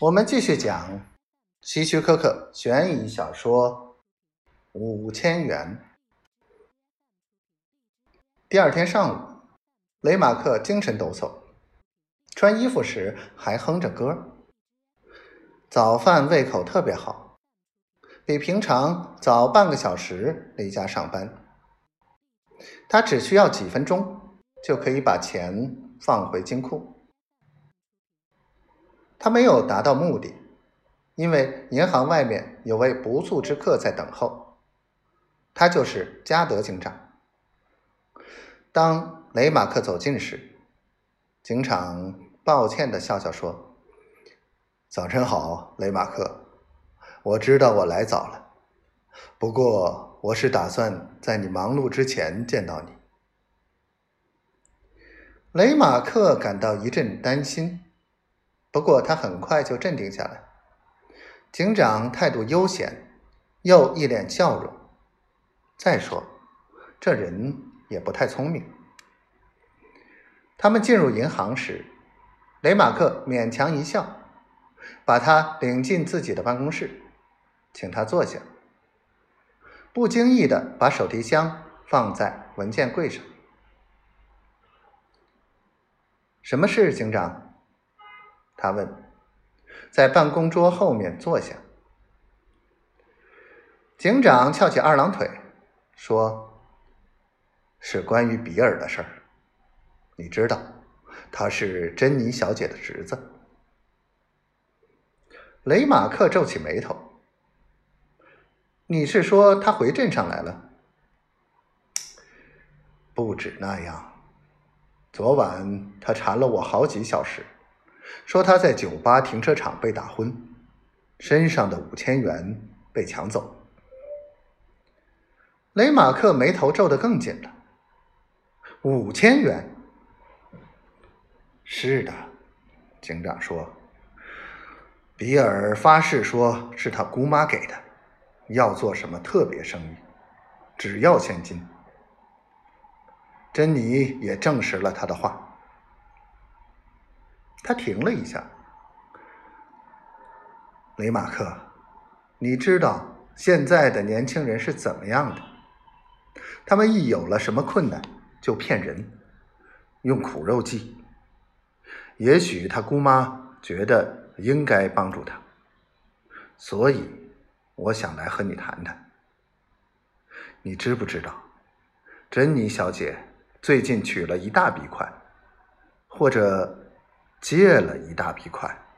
我们继续讲希区柯克悬疑小说《五千元》。第二天上午，雷马克精神抖擞，穿衣服时还哼着歌。早饭胃口特别好，比平常早半个小时离家上班。他只需要几分钟就可以把钱放回金库。他没有达到目的，因为银行外面有位不速之客在等候，他就是加德警长。当雷马克走近时，警长抱歉的笑笑说：“早晨好，雷马克，我知道我来早了，不过我是打算在你忙碌之前见到你。”雷马克感到一阵担心。不过他很快就镇定下来。警长态度悠闲，又一脸笑容。再说，这人也不太聪明。他们进入银行时，雷马克勉强一笑，把他领进自己的办公室，请他坐下，不经意的把手提箱放在文件柜上。什么事，警长？他问：“在办公桌后面坐下。”警长翘起二郎腿，说：“是关于比尔的事儿。你知道，他是珍妮小姐的侄子。”雷马克皱起眉头：“你是说他回镇上来了？”“不止那样，昨晚他缠了我好几小时。”说他在酒吧停车场被打昏，身上的五千元被抢走。雷马克眉头皱得更紧了。五千元？是的，警长说。比尔发誓说是他姑妈给的，要做什么特别生意，只要现金。珍妮也证实了他的话。他停了一下，雷马克，你知道现在的年轻人是怎么样的？他们一有了什么困难就骗人，用苦肉计。也许他姑妈觉得应该帮助他，所以我想来和你谈谈。你知不知道，珍妮小姐最近取了一大笔款，或者？借了一大笔款。